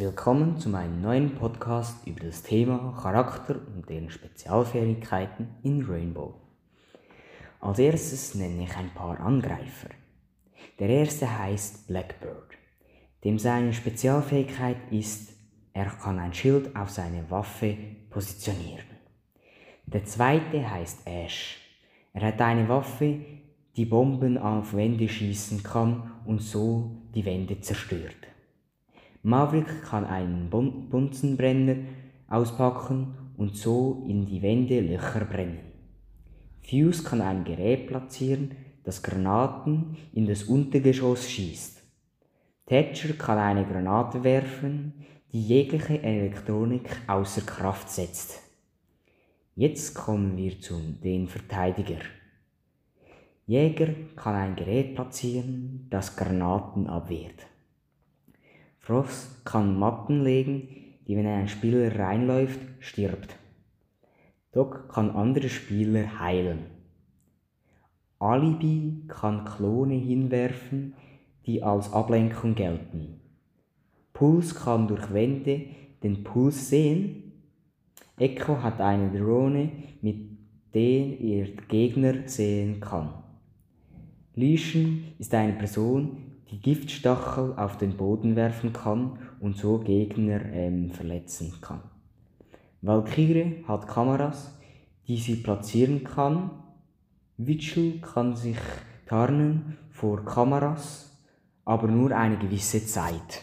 Willkommen zu meinem neuen Podcast über das Thema Charakter und deren Spezialfähigkeiten in Rainbow. Als erstes nenne ich ein paar Angreifer. Der erste heißt Blackbird, dem seine Spezialfähigkeit ist, er kann ein Schild auf seine Waffe positionieren. Der zweite heißt Ash. Er hat eine Waffe, die Bomben auf Wände schießen kann und so die Wände zerstört. Maverick kann einen Bunsenbrenner auspacken und so in die Wände Löcher brennen. Fuse kann ein Gerät platzieren, das Granaten in das Untergeschoss schießt. Thatcher kann eine Granate werfen, die jegliche Elektronik außer Kraft setzt. Jetzt kommen wir zu den Verteidiger. Jäger kann ein Gerät platzieren, das Granaten abwehrt. Frost kann Matten legen, die wenn ein Spieler reinläuft, stirbt. Doc kann andere Spieler heilen. Alibi kann Klone hinwerfen, die als Ablenkung gelten. Puls kann durch Wände den Puls sehen. Echo hat eine Drohne, mit der er Gegner sehen kann. Lesion ist eine Person, die Giftstachel auf den Boden werfen kann und so Gegner ähm, verletzen kann. Valkyrie hat Kameras, die sie platzieren kann. Witchel kann sich tarnen vor Kameras, aber nur eine gewisse Zeit.